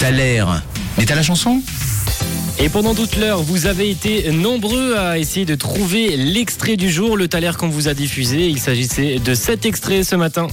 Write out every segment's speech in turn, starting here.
T'as. Mais t'as la chanson? Et pendant toute l'heure, vous avez été nombreux à essayer de trouver l'extrait du jour, le taler qu'on vous a diffusé. Il s'agissait de cet extrait ce matin.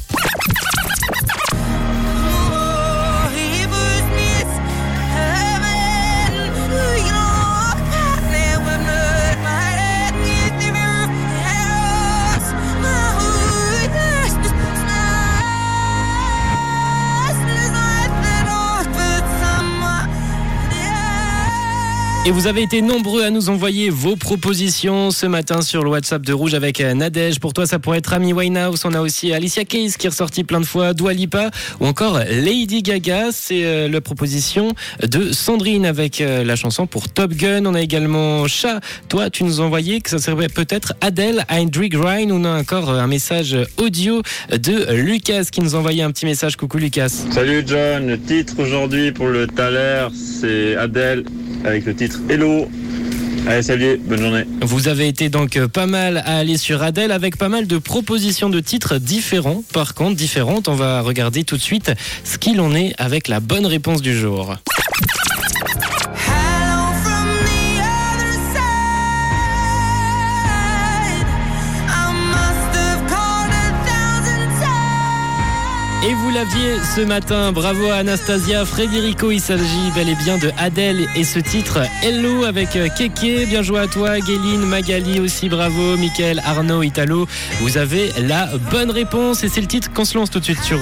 Et vous avez été nombreux à nous envoyer vos propositions ce matin sur le WhatsApp de Rouge avec euh, Nadège. Pour toi, ça pourrait être Amy Winehouse. On a aussi Alicia Keys qui est ressortie plein de fois, Dua Lipa ou encore Lady Gaga. C'est euh, la proposition de Sandrine avec euh, la chanson pour Top Gun. On a également Chat. Toi, tu nous envoyais que ça serait peut-être Adele, Hendrik Ryan. On a encore un message audio de Lucas qui nous envoyait un petit message. Coucou Lucas. Salut John, le titre aujourd'hui pour le Thaler, c'est Adèle avec le titre Hello. Allez, salut, bonne journée. Vous avez été donc pas mal à aller sur Adèle avec pas mal de propositions de titres différents. Par contre, différentes, on va regarder tout de suite ce qu'il en est avec la bonne réponse du jour. Et vous l'aviez ce matin, bravo à Anastasia, Frédérico, il s'agit bel et bien de Adèle et ce titre Hello avec Keke, bien joué à toi, Géline, Magali aussi, bravo, Mickaël, Arnaud, Italo, vous avez la bonne réponse et c'est le titre qu'on se lance tout de suite sur